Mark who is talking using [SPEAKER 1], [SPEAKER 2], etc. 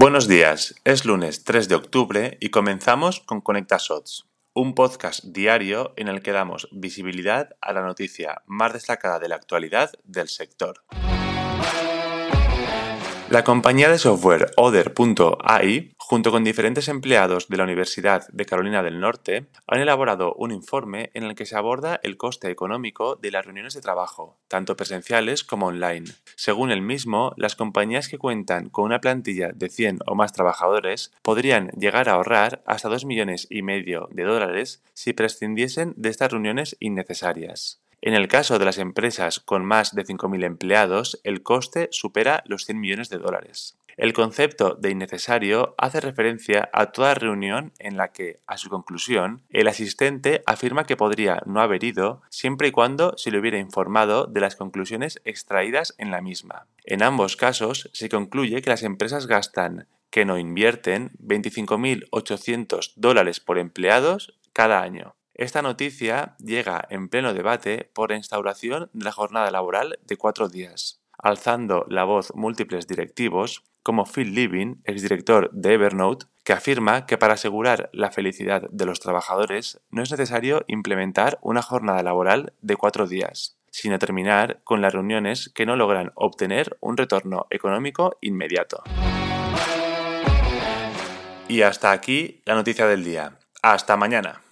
[SPEAKER 1] Buenos días, es lunes 3 de octubre y comenzamos con Conecta Shots, un podcast diario en el que damos visibilidad a la noticia más destacada de la actualidad del sector. La compañía de software Other.ai, junto con diferentes empleados de la Universidad de Carolina del Norte, han elaborado un informe en el que se aborda el coste económico de las reuniones de trabajo, tanto presenciales como online. Según el mismo, las compañías que cuentan con una plantilla de 100 o más trabajadores podrían llegar a ahorrar hasta 2 millones y medio de dólares si prescindiesen de estas reuniones innecesarias. En el caso de las empresas con más de 5.000 empleados, el coste supera los 100 millones de dólares. El concepto de innecesario hace referencia a toda reunión en la que, a su conclusión, el asistente afirma que podría no haber ido siempre y cuando se le hubiera informado de las conclusiones extraídas en la misma. En ambos casos, se concluye que las empresas gastan que no invierten 25.800 dólares por empleados cada año. Esta noticia llega en pleno debate por la instauración de la jornada laboral de cuatro días, alzando la voz múltiples directivos, como Phil Living, exdirector de Evernote, que afirma que para asegurar la felicidad de los trabajadores no es necesario implementar una jornada laboral de cuatro días, sino terminar con las reuniones que no logran obtener un retorno económico inmediato. Y hasta aquí la noticia del día. Hasta mañana.